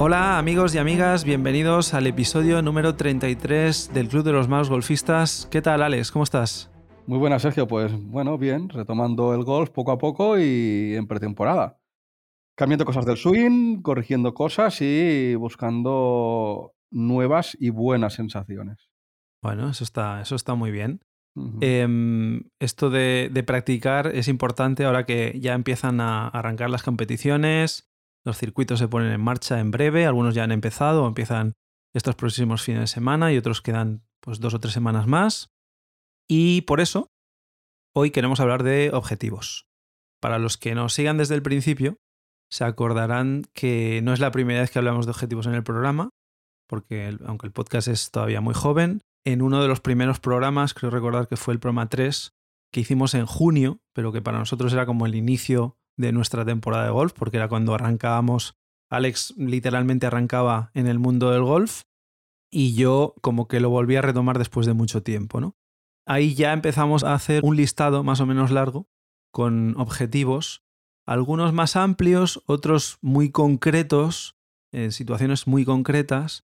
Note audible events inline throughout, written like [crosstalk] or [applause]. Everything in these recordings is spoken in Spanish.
Hola amigos y amigas, bienvenidos al episodio número 33 del Club de los Malos Golfistas. ¿Qué tal Alex? ¿Cómo estás? Muy buenas, Sergio. Pues bueno, bien, retomando el golf poco a poco y en pretemporada. Cambiando cosas del swing, corrigiendo cosas y buscando nuevas y buenas sensaciones. Bueno, eso está, eso está muy bien. Em, esto de, de, practicar es importante ahora que ya empiezan a arrancar las competiciones, los circuitos se ponen en marcha en breve, algunos ya han empezado o empiezan estos próximos fines de semana y otros quedan pues dos o tres semanas más. Y por eso, hoy queremos hablar de objetivos. Para los que nos sigan desde el principio, se acordarán que no es la primera vez que hablamos de objetivos en el programa, porque aunque el podcast es todavía muy joven, en uno de los primeros programas, creo recordar que fue el programa 3, que hicimos en junio, pero que para nosotros era como el inicio de nuestra temporada de golf, porque era cuando arrancábamos, Alex literalmente arrancaba en el mundo del golf y yo como que lo volví a retomar después de mucho tiempo, ¿no? Ahí ya empezamos a hacer un listado más o menos largo con objetivos, algunos más amplios, otros muy concretos, en situaciones muy concretas,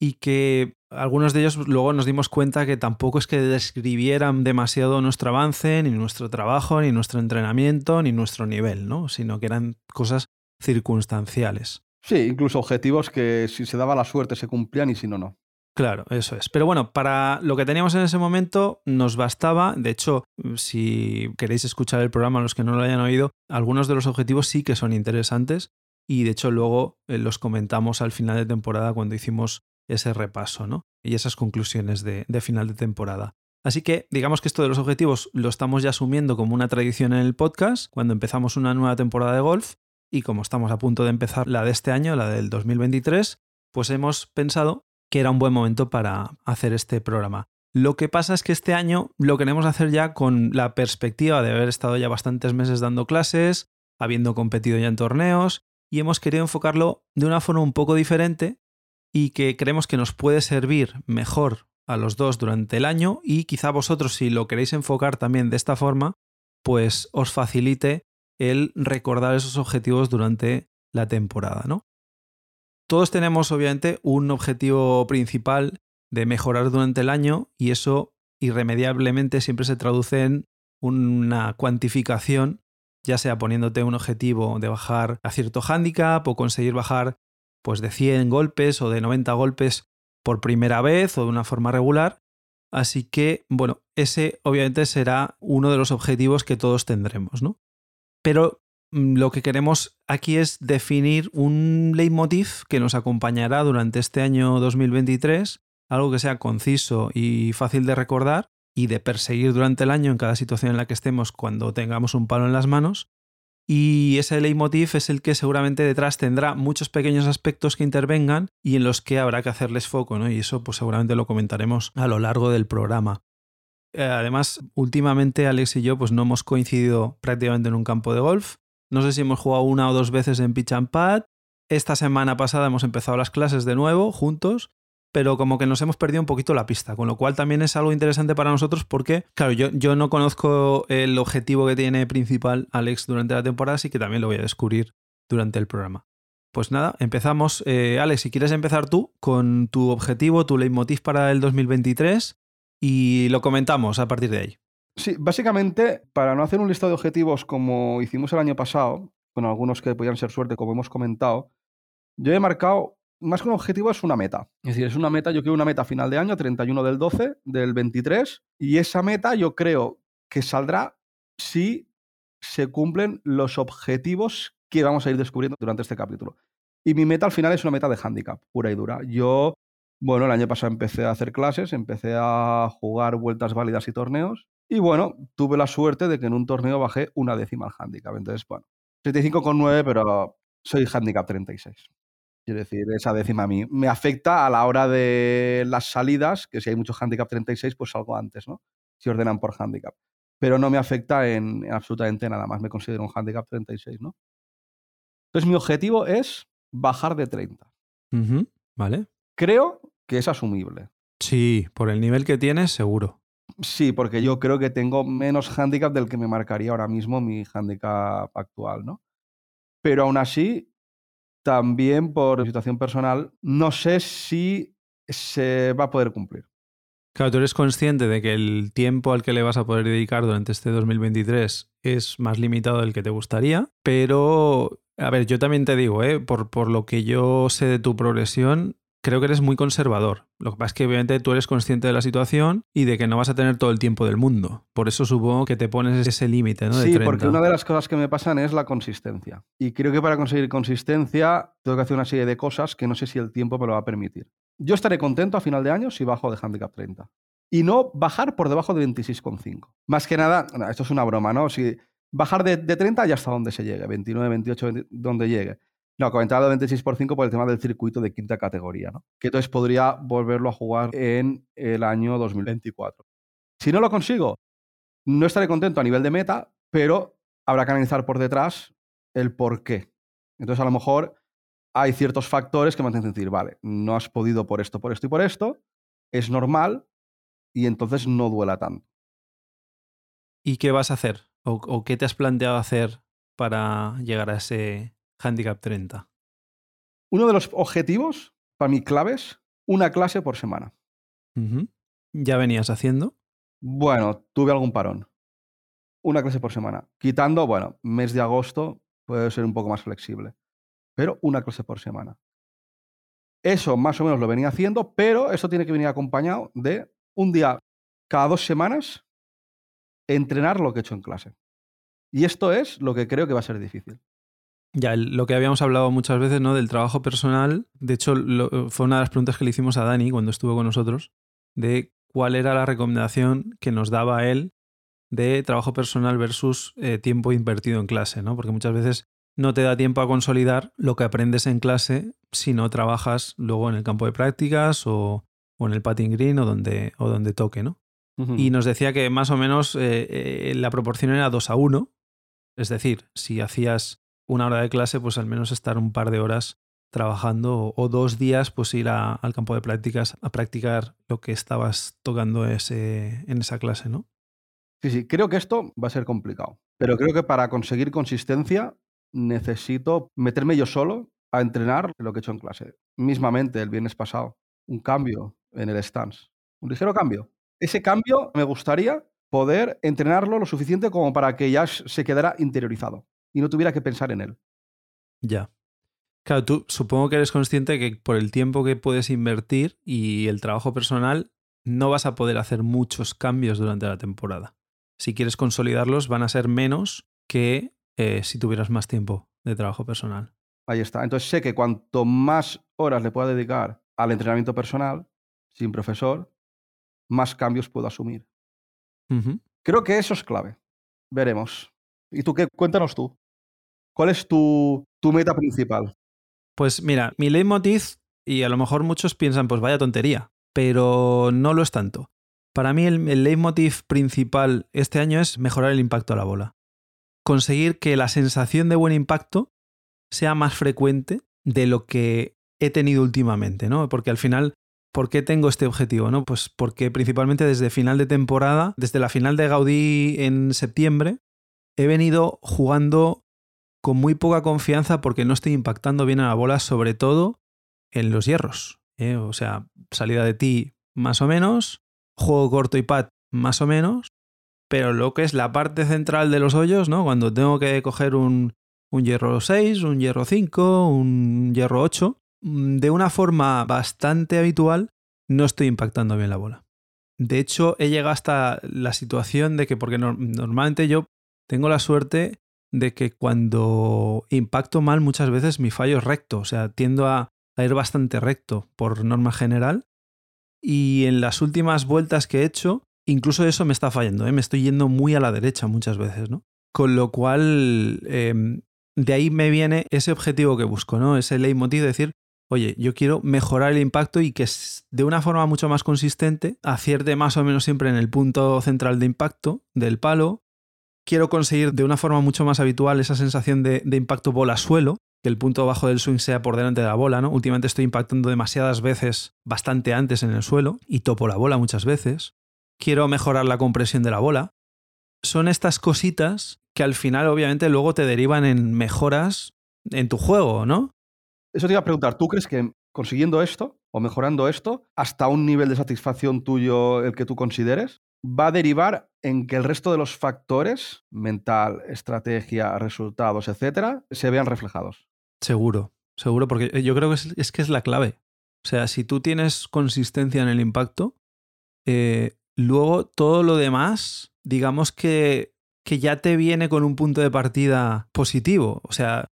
y que algunos de ellos luego nos dimos cuenta que tampoco es que describieran demasiado nuestro avance, ni nuestro trabajo, ni nuestro entrenamiento, ni nuestro nivel, ¿no? Sino que eran cosas circunstanciales. Sí, incluso objetivos que si se daba la suerte se cumplían y si no, no. Claro, eso es. Pero bueno, para lo que teníamos en ese momento nos bastaba. De hecho, si queréis escuchar el programa, los que no lo hayan oído, algunos de los objetivos sí que son interesantes. Y de hecho, luego eh, los comentamos al final de temporada cuando hicimos ese repaso ¿no? y esas conclusiones de, final de temporada. Así que digamos que esto de los objetivos lo estamos ya asumiendo como una tradición en el podcast cuando empezamos una nueva temporada de golf y como estamos a punto de empezar la de este año, la del 2023, pues hemos pensado que era un buen momento para hacer este programa. Lo que pasa es que este año lo queremos hacer ya con la perspectiva de haber estado ya bastantes meses dando clases, habiendo competido ya en torneos, y hemos querido enfocarlo de una forma un poco diferente y que creemos que nos puede servir mejor a los dos durante el año y quizá vosotros si lo queréis enfocar también de esta forma, pues os facilite el recordar esos objetivos durante la temporada, ¿no? Todos tenemos obviamente un objetivo principal de mejorar durante el año y eso irremediablemente siempre se traduce en una cuantificación, ya sea poniéndote un objetivo de bajar a cierto hándicap o conseguir bajar pues de 100 golpes o de 90 golpes por primera vez o de una forma regular. Así que, bueno, ese obviamente será uno de los objetivos que todos tendremos, ¿no? Pero mm, lo que queremos aquí es definir un leitmotiv que nos acompañará durante este año 2023, algo que sea conciso y fácil de recordar y de perseguir durante el año en cada situación en la que estemos cuando tengamos un palo en las manos y ese leitmotiv es el que seguramente detrás tendrá muchos pequeños aspectos que intervengan y en los que habrá que hacerles foco, ¿no? Y eso pues seguramente lo comentaremos a lo largo del programa. Eh, además, últimamente Alex y yo pues no hemos coincidido prácticamente en un campo de golf. No sé si hemos jugado una o dos veces en pitch and pad. Esta semana pasada hemos empezado las clases de nuevo juntos pero como que nos hemos perdido un poquito la pista, con lo cual también es algo interesante para nosotros porque, claro, yo, yo no conozco el objetivo que tiene principal Alex durante la temporada, así que también lo voy a descubrir durante el programa. Pues nada, empezamos. Eh, Alex, si quieres empezar tú con tu objetivo, tu leitmotiv para el 2023 y lo comentamos a partir de ahí. Sí, básicamente, para no hacer un listado de objetivos como hicimos el año pasado, con algunos que podían ser suerte, como hemos comentado, yo he marcado más que un objetivo es una meta. Es decir, es una meta, yo quiero una meta final de año, 31 del 12 del 23, y esa meta yo creo que saldrá si se cumplen los objetivos que vamos a ir descubriendo durante este capítulo. Y mi meta al final es una meta de handicap, pura y dura. Yo, bueno, el año pasado empecé a hacer clases, empecé a jugar vueltas válidas y torneos, y bueno, tuve la suerte de que en un torneo bajé una décima al handicap. Entonces, bueno, 75,9, pero soy handicap 36. Quiero decir, esa décima a mí me afecta a la hora de las salidas, que si hay mucho handicap 36, pues salgo antes, ¿no? Si ordenan por handicap. Pero no me afecta en, absolutamente nada más. Me considero un handicap 36, ¿no? Entonces, mi objetivo es bajar de 30. Vale. Creo que es asumible. Sí, por el nivel que tienes, seguro. Sí, porque yo creo que tengo menos handicap del que me marcaría ahora mismo mi handicap actual, ¿no? Pero aún así, también por situación personal, no sé si se va a poder cumplir. Claro, tú eres consciente de que el tiempo al que le vas a poder dedicar durante este 2023 es más limitado del que te gustaría, pero, a ver, yo también te digo, ¿eh? por, por lo que yo sé de tu progresión, creo que eres muy conservador. Lo que pasa es que obviamente tú eres consciente de la situación y de que no vas a tener todo el tiempo del mundo. Por eso supongo que te pones ese límite, ¿no? sí, porque una de las cosas que me pasan es la consistencia. Y creo que para conseguir consistencia tengo que hacer una serie de cosas que no sé si el tiempo me lo va a permitir. Yo estaré contento a final de año si bajo de handicap 30. Y no bajar por debajo de 26,5. Más que nada, esto es una broma, ¿no? Si bajar de, de 30 ya hasta donde se llegue, 29, 28, donde llegue. No, comentaba de 26 por 5 por el tema del circuito de quinta categoría, ¿no? Que entonces podría volverlo a jugar en el año 2024. Si no lo consigo, no estaré contento a nivel de meta, pero habrá que analizar por detrás el por qué. Entonces, a lo mejor hay ciertos factores que me hacen decir, vale, no has podido por esto, por esto y por esto, es normal y entonces no duela tanto. ¿Y qué vas a hacer? ¿O, o qué te has planteado hacer para llegar a ese, Handicap 30. Uno de los objetivos, para mí claves, una clase por semana. ¿Ya venías haciendo? Bueno, tuve algún parón. Una clase por semana. Quitando, bueno, mes de agosto puede ser un poco más flexible. Pero una clase por semana. Eso más o menos lo venía haciendo, pero eso tiene que venir acompañado de un día cada dos semanas entrenar lo que he hecho en clase. Y esto es lo que creo que va a ser difícil. Ya, lo que habíamos hablado muchas veces, ¿no? Del trabajo personal. De hecho, fue una de las preguntas que le hicimos a Dani cuando estuvo con nosotros, de cuál era la recomendación que nos daba él de trabajo personal versus eh, tiempo invertido en clase, ¿no? Porque muchas veces no te da tiempo a consolidar lo que aprendes en clase si no trabajas luego en el campo de prácticas o, en el patting green o donde, o donde toque, ¿no? Y nos decía que más o menos eh, eh, la proporción era 2 a 1. Es decir, si hacías una hora de clase, pues al menos estar un par de horas trabajando o, dos días, pues ir al campo de prácticas a practicar lo que estabas tocando ese, en esa clase, ¿no? Sí, sí, creo que esto va a ser complicado, pero creo que para conseguir consistencia necesito meterme yo solo a entrenar lo que he hecho en clase. Mismamente el viernes pasado, un cambio en el stance, un ligero cambio. Ese cambio me gustaría poder entrenarlo lo suficiente como para que ya se quedara interiorizado y no tuviera que pensar en él. Ya. Claro, tú supongo que eres consciente que por el tiempo que puedes invertir y el trabajo personal, no vas a poder hacer muchos cambios durante la temporada. Si quieres consolidarlos, van a ser menos que eh, si tuvieras más tiempo de trabajo personal. Ahí está. Entonces sé que cuanto más horas le pueda dedicar al entrenamiento personal, sin profesor, más cambios puedo asumir. Creo que eso es clave. Veremos. ¿Y tú qué? Cuéntanos tú. ¿Cuál es tu, tu meta principal? Pues mira, mi leitmotiv, y a lo mejor muchos piensan, pues vaya tontería, pero no lo es tanto. Para mí el, leitmotiv principal este año es mejorar el impacto a la bola. Conseguir que la sensación de buen impacto sea más frecuente de lo que he tenido últimamente, ¿no? Porque al final, ¿por qué tengo este objetivo? ¿no? Pues porque principalmente desde final de temporada, desde la final de Gaudí en septiembre, he venido jugando con muy poca confianza porque no estoy impactando bien a la bola, sobre todo en los hierros. ¿eh? O sea, salida de ti más o menos, juego corto y pad más o menos, pero lo que es la parte central de los hoyos, ¿no? Cuando tengo que coger un, un hierro 6, un hierro 5, un hierro 8, mm, de una forma bastante habitual, no estoy impactando bien la bola. De hecho, he llegado hasta la situación de que, porque normalmente yo tengo la suerte de que cuando impacto mal muchas veces mi fallo es recto, o sea, tiendo a, ir bastante recto por norma general. Y en las últimas vueltas que he hecho, incluso eso me está fallando, ¿eh? me estoy yendo muy a la derecha muchas veces, ¿no? Con lo cual, em, de ahí me viene ese objetivo que busco, ¿no? Ese leitmotiv de decir, oye, yo quiero mejorar el impacto y que de una forma mucho más consistente acierte más o menos siempre en el punto central de impacto del palo, quiero conseguir de una forma mucho más habitual esa sensación de, impacto bola-suelo, que el punto bajo del swing sea por delante de la bola, ¿no? Últimamente estoy impactando demasiadas veces bastante antes en el suelo y topo la bola muchas veces. Quiero mejorar la compresión de la bola. Son estas cositas que al final obviamente luego te derivan en mejoras en tu juego, ¿no? Eso te iba a preguntar, ¿tú crees que consiguiendo esto o mejorando esto, hasta un nivel de satisfacción tuyo, el que tú consideres, va a derivar en que el resto de los factores, mental, estrategia, resultados, etcétera, se vean reflejados? Seguro, seguro, porque yo creo que es, que es la clave. O sea, si tú tienes consistencia en el impacto, eh, luego todo lo demás, digamos que, que ya te viene con un punto de partida positivo. O sea,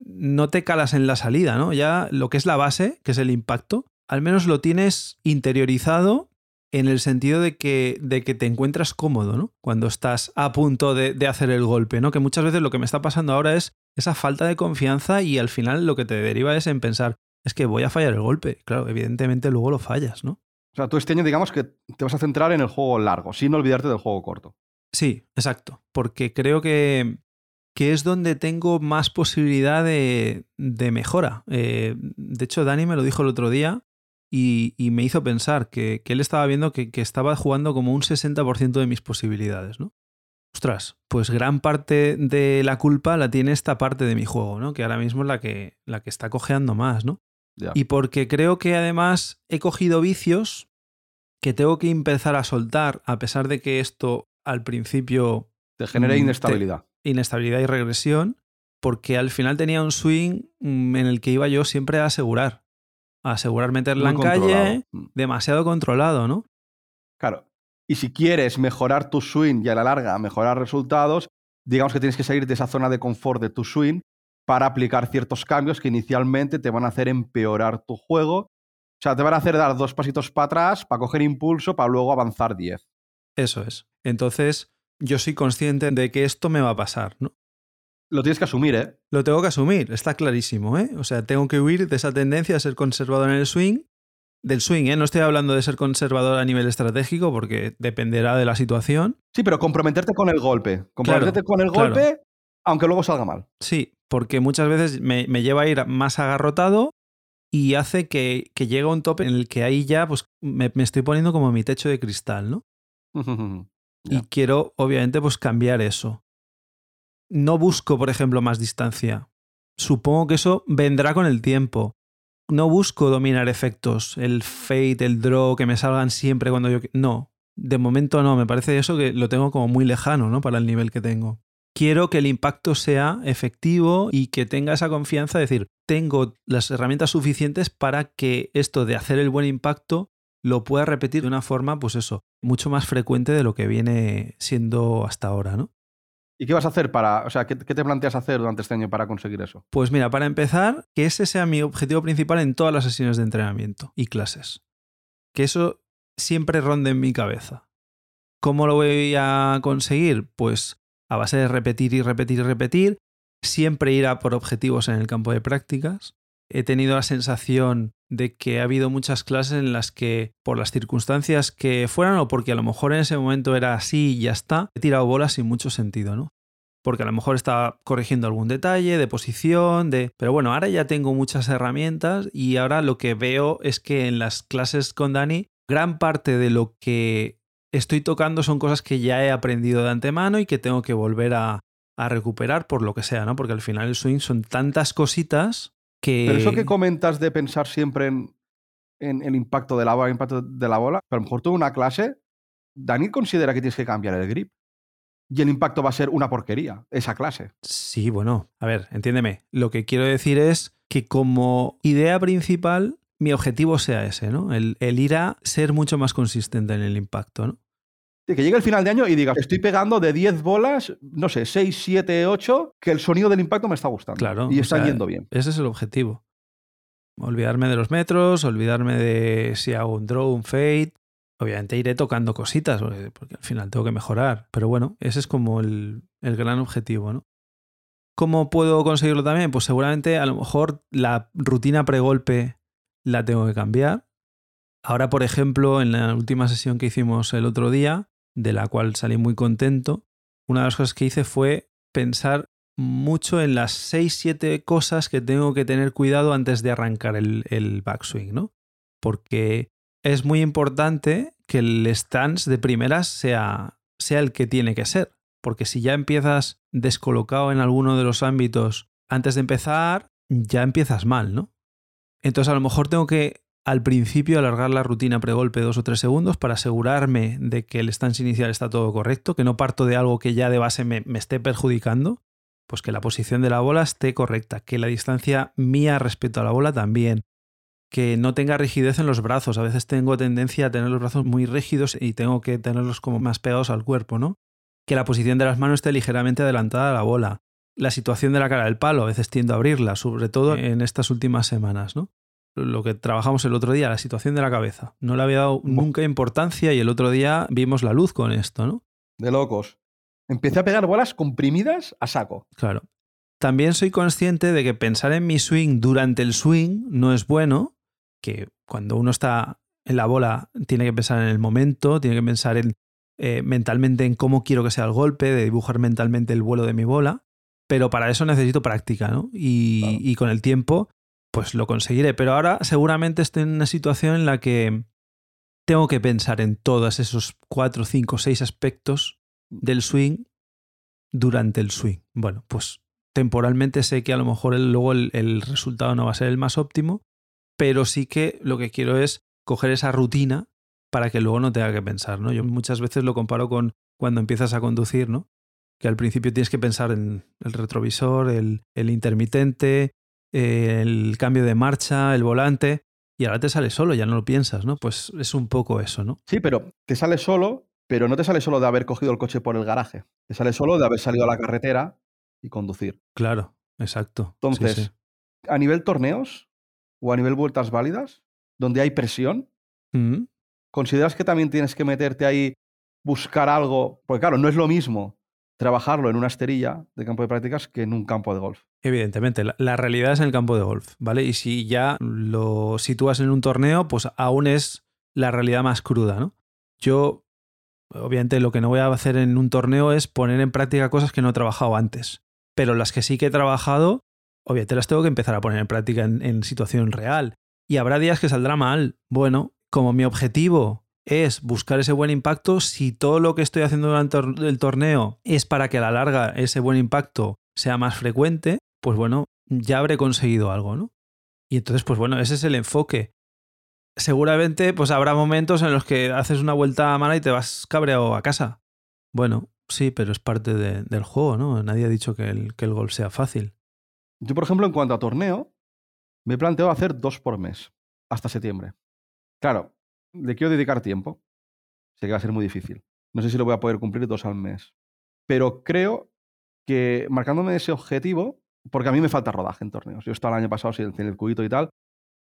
no te calas en la salida, ¿no? Ya lo que es la base, que es el impacto, al menos lo tienes interiorizado en el sentido de que, de que te encuentras cómodo, ¿no? Cuando estás a punto de, de, hacer el golpe, ¿no? Que muchas veces lo que me está pasando ahora es esa falta de confianza y al final lo que te deriva es en pensar, es que voy a fallar el golpe. Claro, evidentemente luego lo fallas, ¿no? O sea, tú este año digamos que te vas a centrar en el juego largo, sin olvidarte del juego corto. Sí, exacto. Porque creo que, que es donde tengo más posibilidad de, de mejora. Eh, de hecho, Dani me lo dijo el otro día y, y me hizo pensar que, que él estaba viendo que, que, estaba jugando como un 60% de mis posibilidades, ¿no? Ostras, pues gran parte de la culpa la tiene esta parte de mi juego, ¿no? Que ahora mismo es la que, la que está cojeando más, ¿no? Y porque creo que además he cogido vicios que tengo que empezar a soltar, a pesar de que esto al principio... Te genera mm, inestabilidad. te- inestabilidad y regresión, porque al final tenía un swing mm, en el que iba yo siempre a asegurar. Asegurar meterla Muy en calle. Mm. demasiado controlado, ¿no? Claro. Y si quieres mejorar tu swing y a la larga mejorar resultados, digamos que tienes que salir de esa zona de confort de tu swing para aplicar ciertos cambios que inicialmente te van a hacer empeorar tu juego. O sea, te van a hacer dar dos pasitos para atrás para coger impulso para luego avanzar 10. Eso es. Entonces, yo soy consciente de que esto me va a pasar, ¿no? Lo tienes que asumir, ¿eh? Lo tengo que asumir, está clarísimo, ¿eh? O sea, tengo que huir de esa tendencia a ser conservador en el swing. Del swing, ¿eh? No estoy hablando de ser conservador a nivel estratégico porque dependerá de la situación. Sí, pero comprometerte con el golpe. Comprometerte Claro, con el claro. golpe, aunque luego salga mal. Sí, porque muchas veces me, me lleva a ir más agarrotado y hace que, que llegue a un tope en el que ahí ya pues, me, me estoy poniendo como mi techo de cristal, ¿no? [laughs] Y quiero, obviamente, pues cambiar eso. No busco, por ejemplo, más distancia. Supongo que eso vendrá con el tiempo. No busco dominar efectos, el fade, el draw, que me salgan siempre cuando yo... No, de momento no, me parece eso que lo tengo como muy lejano, ¿no? Para el nivel que tengo. Quiero que el impacto sea efectivo y que tenga esa confianza, de decir, tengo las herramientas suficientes para que esto de hacer el buen impacto lo pueda repetir de una forma, pues eso, mucho más frecuente de lo que viene siendo hasta ahora, ¿no? ¿Y qué vas a hacer para, o sea, qué, te planteas hacer durante este año para conseguir eso? Pues mira, para empezar, que ese sea mi objetivo principal en todas las sesiones de entrenamiento y clases. Que eso siempre ronde en mi cabeza. ¿Cómo lo voy a conseguir? Pues a base de repetir y repetir y repetir, siempre ir a por objetivos en el campo de prácticas. He tenido la sensación de que ha habido muchas clases en las que, por las circunstancias que fueran o porque a lo mejor en ese momento era así y ya está, he tirado bolas sin mucho sentido, ¿no? porque a lo mejor estaba corrigiendo algún detalle de posición, de... Pero bueno, ahora ya tengo muchas herramientas y ahora lo que veo es que en las clases con Dani, gran parte de lo que estoy tocando son cosas que ya he aprendido de antemano y que tengo que volver a, a recuperar por lo que sea, ¿no? Porque al final el swing son tantas cositas que... Pero eso que comentas de pensar siempre en, en el impacto de la bola, el impacto de la bola, a lo mejor tú en una clase, Dani considera que tienes que cambiar el grip. Y el impacto va a ser una porquería, esa clase. Sí, bueno, a ver, entiéndeme. Lo que quiero decir es que como idea principal, mi objetivo sea ese, ¿no? El, el ir a ser mucho más consistente en el impacto, ¿no? De que llegue el final de año y digas, estoy pegando de 10 bolas, no sé, 6, 7, 8, que el sonido del impacto me está gustando. Claro. Y o está sea, yendo bien. Ese es el objetivo. Olvidarme de los metros, olvidarme de si hago un draw, un fade. Obviamente iré tocando cositas, porque, porque al final tengo que mejorar. Pero bueno, ese es como el, el gran objetivo, ¿no? ¿Cómo puedo conseguirlo también? Pues seguramente a lo mejor la rutina pregolpe la tengo que cambiar. Ahora, por ejemplo, en la última sesión que hicimos el otro día, de la cual salí muy contento, una de las cosas que hice fue pensar mucho en las 6-7 cosas que tengo que tener cuidado antes de arrancar el, el backswing, ¿no? Porque es muy importante que el stance de primeras sea, sea el que tiene que ser. Porque si ya empiezas descolocado en alguno de los ámbitos antes de empezar, ya empiezas mal, ¿no? Entonces a lo mejor tengo que al principio alargar la rutina pregolpe dos o tres segundos para asegurarme de que el stance inicial está todo correcto, que no parto de algo que ya de base me, me esté perjudicando, pues que la posición de la bola esté correcta, que la distancia mía respecto a la bola también, que no tenga rigidez en los brazos. A veces tengo tendencia a tener los brazos muy rígidos y tengo que tenerlos como más pegados al cuerpo, ¿no? Que la posición de las manos esté ligeramente adelantada a la bola. La situación de la cara del palo, a veces tiendo a abrirla, sobre todo en estas últimas semanas, ¿no? Lo que trabajamos el otro día, la situación de la cabeza. No le había dado nunca importancia y el otro día vimos la luz con esto, ¿no? De locos. Empecé a pegar bolas comprimidas a saco. Claro. También soy consciente de que pensar en mi swing durante el swing no es bueno, que cuando uno está en la bola tiene que pensar en el momento, tiene que pensar en, eh, mentalmente en cómo quiero que sea el golpe, de dibujar mentalmente el vuelo de mi bola, pero para eso necesito práctica, ¿no? Y, y con el tiempo pues lo conseguiré. Pero ahora seguramente estoy en una situación en la que tengo que pensar en todos esos cuatro, cinco, seis aspectos del swing durante el swing. Bueno, pues temporalmente sé que a lo mejor luego el, resultado no va a ser el más óptimo, pero sí que lo que quiero es coger esa rutina para que luego no tenga que pensar, ¿no? Yo muchas veces lo comparo con cuando empiezas a conducir, ¿no? Que al principio tienes que pensar en el retrovisor, el, el intermitente, el cambio de marcha, el volante, y ahora te sale solo, ya no lo piensas, ¿no? Pues es un poco eso, ¿no? Sí, pero te sale solo, pero no te sale solo de haber cogido el coche por el garaje, te sale solo de haber salido a la carretera y conducir. Claro, exacto. Entonces, a nivel torneos o a nivel vueltas válidas, donde hay presión, mm. ¿consideras que también tienes que meterte ahí, buscar algo? Porque claro, no es lo mismo trabajarlo en una esterilla de campo de prácticas que en un campo de golf. Evidentemente, la, realidad es en el campo de golf, ¿vale? Y si ya lo sitúas en un torneo, pues aún es la realidad más cruda, ¿no? Yo, obviamente, lo que no voy a hacer en un torneo es poner en práctica cosas que no he trabajado antes. Pero las que sí que he trabajado, obviamente las tengo que empezar a poner en práctica en, en situación real. Y habrá días que saldrá mal. Bueno, como mi objetivo es buscar ese buen impacto. Si todo lo que estoy haciendo durante el torneo es para que a la larga ese buen impacto sea más frecuente, pues bueno, ya habré conseguido algo, ¿no? Y entonces, pues bueno, ese es el enfoque. Seguramente, pues habrá momentos en los que haces una vuelta a mano y te vas cabreado a casa. Bueno, sí, pero es parte del juego, ¿no? Nadie ha dicho que el, que el sea fácil. Yo, por ejemplo, en cuanto a torneo, me planteo hacer dos por mes, hasta septiembre. Claro, le quiero dedicar tiempo. Sé que va a ser muy difícil. No sé si lo voy a poder cumplir dos al mes. Pero creo que marcándome ese objetivo, porque a mí me falta rodaje en torneos. Yo estaba el año pasado sin el cubito y tal,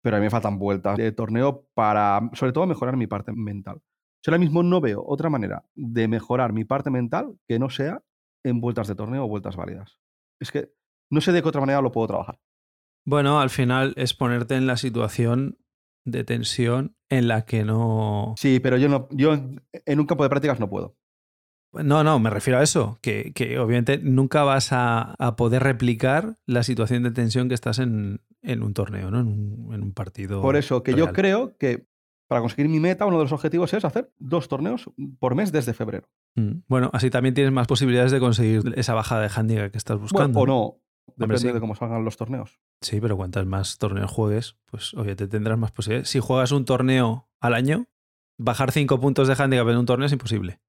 pero a mí me faltan vueltas de torneo para, sobre todo, mejorar mi parte mental. Yo ahora mismo no veo otra manera de mejorar mi parte mental que no sea en vueltas de torneo o vueltas válidas. Es que no sé de qué otra manera lo puedo trabajar. Bueno, al final es ponerte en la situación de tensión en la que no. Sí, pero yo no, yo en un campo de prácticas no puedo. No, no, me refiero a eso, que, obviamente nunca vas a, poder replicar la situación de tensión que estás en, un torneo, ¿no? En un, partido. Por eso, que yo creo que para conseguir mi meta, uno de los objetivos es hacer dos torneos por mes desde febrero. Mm, bueno, así también tienes más posibilidades de conseguir esa bajada de handicap que estás buscando. o no, Depende de cómo salgan los torneos. Sí, pero cuantas más torneos juegues, pues oye, te tendrás más posibilidades. Si juegas un torneo al año, bajar cinco puntos de handicap en un torneo es imposible.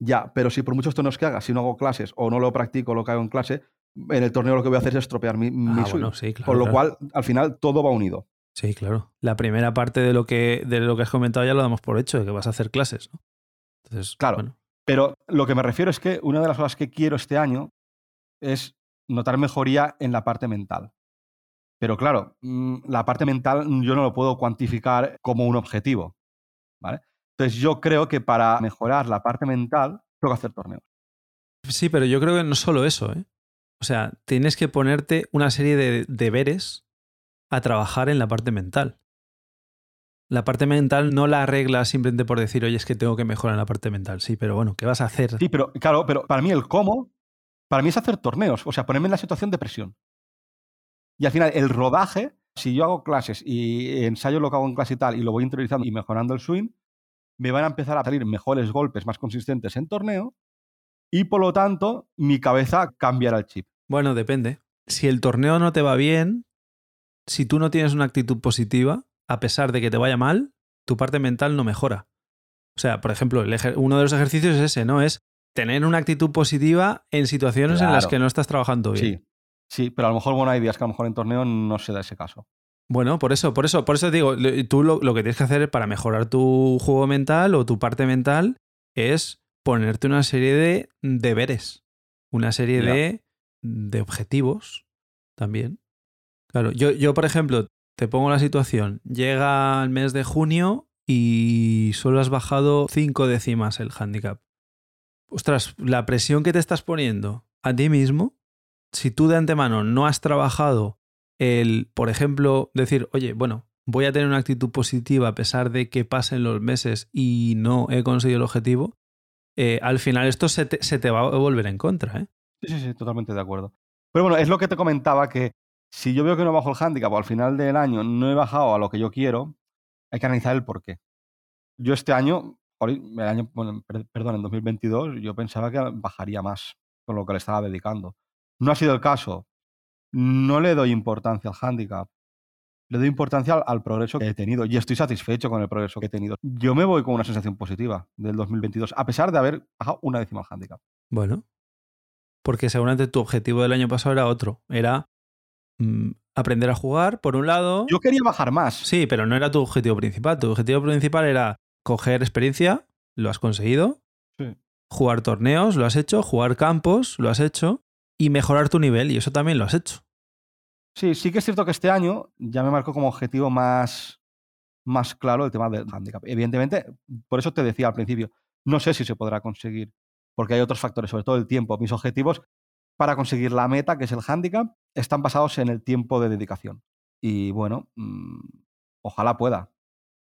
Ya, pero si por muchos torneos que haga, si no hago clases o no lo practico, lo que hago en clase, en el torneo lo que voy a hacer es estropear mi, mi ah, Bueno, sí, claro, Con lo cual, al final, todo va unido. Sí, claro. La primera parte de lo que, de lo que has comentado ya lo damos por hecho, de que vas a hacer clases, ¿no? Entonces, claro. Pero lo que me refiero es que una de las cosas que quiero este año es notar mejoría en la parte mental. Pero claro, mm, la parte mental yo no lo puedo cuantificar como un objetivo. ¿vale? Entonces yo creo que para mejorar la parte mental tengo que hacer torneos. Sí, pero yo creo que no solo eso. ¿eh? O sea, tienes que ponerte una serie de deberes a trabajar en la parte mental. La parte mental no la arreglas simplemente por decir, oye, es que tengo que mejorar en la parte mental. Sí, pero bueno, ¿qué vas a hacer? Sí, pero claro, pero para mí el cómo para mí es hacer torneos, o sea, ponerme en la situación de presión. Y al final, el rodaje, si yo hago clases y ensayo lo que hago en clase y tal, y lo voy interiorizando y mejorando el swing, me van a empezar a salir mejores golpes más consistentes en torneo, y por lo tanto, mi cabeza cambiará el chip. Bueno, depende. Si el torneo no te va bien, si tú no tienes una actitud positiva, a pesar de que te vaya mal, tu parte mental no mejora. O sea, por ejemplo, uno de los ejercicios es ese, ¿no? Es tener una actitud positiva en situaciones en las que no estás trabajando bien. Sí, sí, pero a lo mejor, bueno, hay días que a lo mejor en torneo no se da ese caso. Bueno, por eso, por eso, por eso digo, tú lo, que tienes que hacer para mejorar tu juego mental o tu parte mental es ponerte una serie de deberes, una serie de, de, objetivos también. Claro, yo, yo, por ejemplo, te pongo la situación, llega el mes de junio y solo has bajado cinco décimas el handicap. Ostras, la presión que te estás poniendo a ti mismo, si tú de antemano no has trabajado el, por ejemplo, decir, oye, bueno, voy a tener una actitud positiva a pesar de que pasen los meses y no he conseguido el objetivo, eh, al final esto se te, va a volver en contra. ¿eh? Sí, sí, sí, totalmente de acuerdo. Pero bueno, es lo que te comentaba que si yo veo que no bajo el handicap o al final del año no he bajado a lo que yo quiero, hay que analizar el por qué. Yo este año, el año, perdón, en 2022, yo pensaba que bajaría más con lo que le estaba dedicando. No ha sido el caso. No le doy importancia al handicap. Le doy importancia al, progreso que he tenido y estoy satisfecho con el progreso que he tenido. Yo me voy con una sensación positiva del 2022, a pesar de haber bajado una décima al handicap. Bueno, porque seguramente tu objetivo del año pasado era otro. Era Mm, aprender a jugar, por un lado. Yo quería bajar más. Sí, pero no era tu objetivo principal. Tu objetivo principal era coger experiencia, lo has conseguido. Jugar torneos, lo has hecho. Jugar campos, lo has hecho. Y mejorar tu nivel, y eso también lo has hecho. Sí, sí que es cierto que este año ya me marcó como objetivo más, más claro el tema del handicap. Evidentemente, por eso te decía al principio, no sé si se podrá conseguir, porque hay otros factores, sobre todo el tiempo. Mis objetivos para conseguir la meta, que es el handicap, están basados en el tiempo de dedicación. Y bueno, mm, ojalá pueda.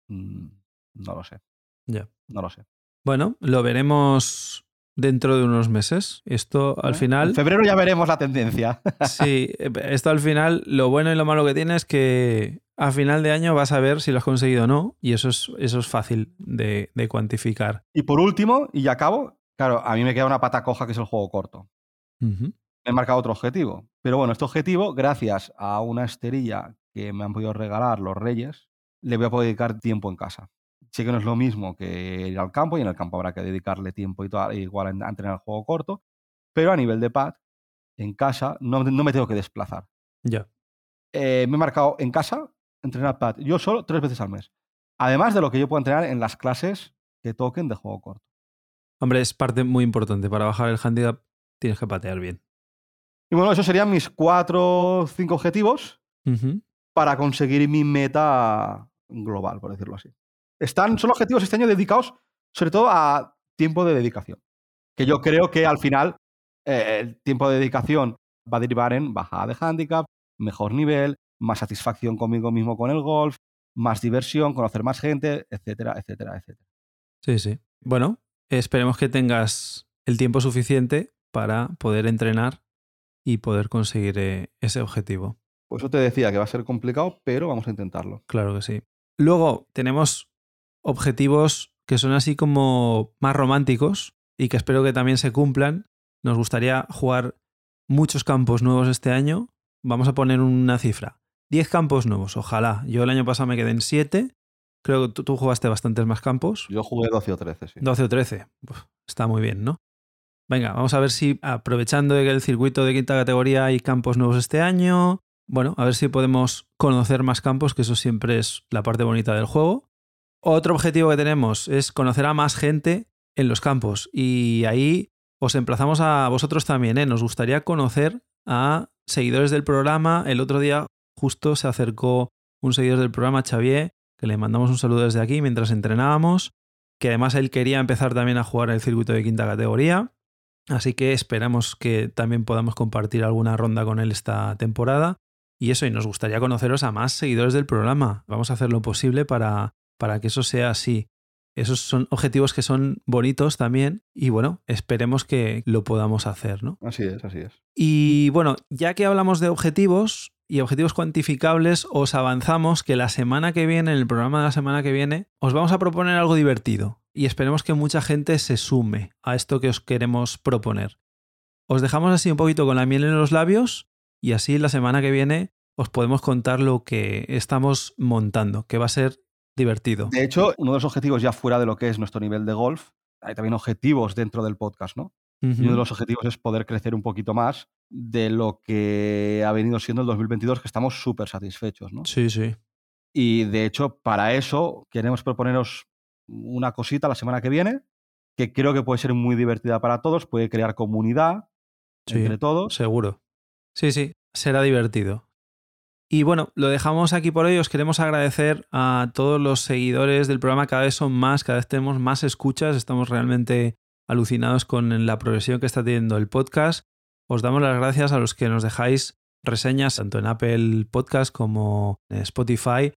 Mm, no lo sé. Ya. No lo sé. Bueno, lo veremos dentro de unos meses. Esto al final. En febrero ya veremos la tendencia. [laughs] sí, esto al final, lo bueno y lo malo que tiene es que a final de año vas a ver si lo has conseguido o no, y eso es, eso es fácil de, cuantificar. Y por último, y ya acabo, claro, a mí me queda una pata coja que es el juego corto. He marcado otro objetivo. Pero bueno, este objetivo, gracias a una esterilla que me han podido regalar los reyes, le voy a poder dedicar tiempo en casa. Sé que no es lo mismo que ir al campo y en el campo habrá que dedicarle tiempo y todo, igual a entrenar el juego corto, pero a nivel de pad, en casa no, me tengo que desplazar. Ya. Eh, me he marcado en casa entrenar pad yo solo tres veces al mes. Además de lo que yo puedo entrenar en las clases que toquen de juego corto. Hombre, es parte muy importante. Para bajar el handicap tienes que patear bien. Y bueno, esos serían mis cuatro o cinco objetivos para conseguir mi meta global, por decirlo así. Están, son objetivos este año dedicados sobre todo a tiempo de dedicación. Que yo creo que al final eh, el tiempo de dedicación va a derivar en bajada de handicap, mejor nivel, más satisfacción conmigo mismo con el golf, más diversión, conocer más gente, etcétera, etcétera, etcétera. Sí, sí. Bueno, esperemos que tengas el tiempo suficiente para poder entrenar y poder conseguir eh, ese objetivo. Por eso te decía que va a ser complicado, pero vamos a intentarlo. Claro que sí. Luego tenemos objetivos que son así como más románticos y que espero que también se cumplan. Nos gustaría jugar muchos campos nuevos este año. Vamos a poner una cifra. 10 campos nuevos, ojalá. Yo el año pasado me quedé en 7. Creo que tú, tú, jugaste bastantes más campos. Yo jugué 12 o 13, sí. 12 o 13. está muy bien, ¿no? Venga, vamos a ver si aprovechando de que el circuito de quinta categoría hay campos nuevos este año, bueno, a ver si podemos conocer más campos, que eso siempre es la parte bonita del juego. Otro objetivo que tenemos es conocer a más gente en los campos y ahí os emplazamos a vosotros también, ¿eh? Nos gustaría conocer a seguidores del programa. El otro día justo se acercó un seguidor del programa, Xavier, que le mandamos un saludo desde aquí mientras entrenábamos, que además él quería empezar también a jugar el circuito de quinta categoría. Así que esperamos que también podamos compartir alguna ronda con él esta temporada. Y eso, y nos gustaría conoceros a más seguidores del programa. Vamos a hacer lo posible para, para que eso sea así. Esos son objetivos que son bonitos también y bueno, esperemos que lo podamos hacer, ¿no? Así es, así es. Y bueno, ya que hablamos de objetivos y objetivos cuantificables, os avanzamos que la semana que viene, en el programa de la semana que viene, os vamos a proponer algo divertido y esperemos que mucha gente se sume a esto que os queremos proponer. Os dejamos así un poquito con la miel en los labios y así la semana que viene os podemos contar lo que estamos montando, que va a ser divertido. De hecho, uno de los objetivos ya fuera de lo que es nuestro nivel de golf, hay también objetivos dentro del podcast, ¿no? Y uno de los objetivos es poder crecer un poquito más de lo que ha venido siendo el 2022, que estamos súper satisfechos, ¿no? Sí, sí. Y de hecho, para eso queremos proponeros una cosita la semana que viene, que creo que puede ser muy divertida para todos, puede crear comunidad entre todos. Seguro. Sí, sí, será divertido. Y bueno, lo dejamos aquí por hoy. Os queremos agradecer a todos los seguidores del programa. Cada vez son más, cada vez tenemos más escuchas. Estamos realmente alucinados con la progresión que está teniendo el podcast. Os damos las gracias a los que nos dejáis reseñas tanto en Apple Podcast como en Spotify.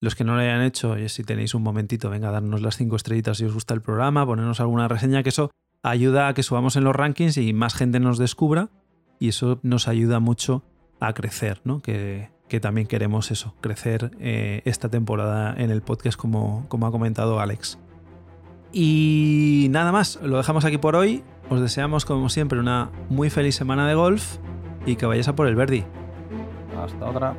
Los que no lo hayan hecho, y si tenéis un momentito, venga darnos las cinco estrellitas si os gusta el programa, ponernos alguna reseña, que eso ayuda a que subamos en los rankings y más gente nos descubra y eso nos ayuda mucho a crecer, ¿no? Que, también queremos eso, crecer eh, esta temporada en el podcast como, como ha comentado Alex. Y nada más, lo dejamos aquí por hoy. Os deseamos, como siempre, una muy feliz semana de golf y que vayáis a por el Verdi. Hasta otra.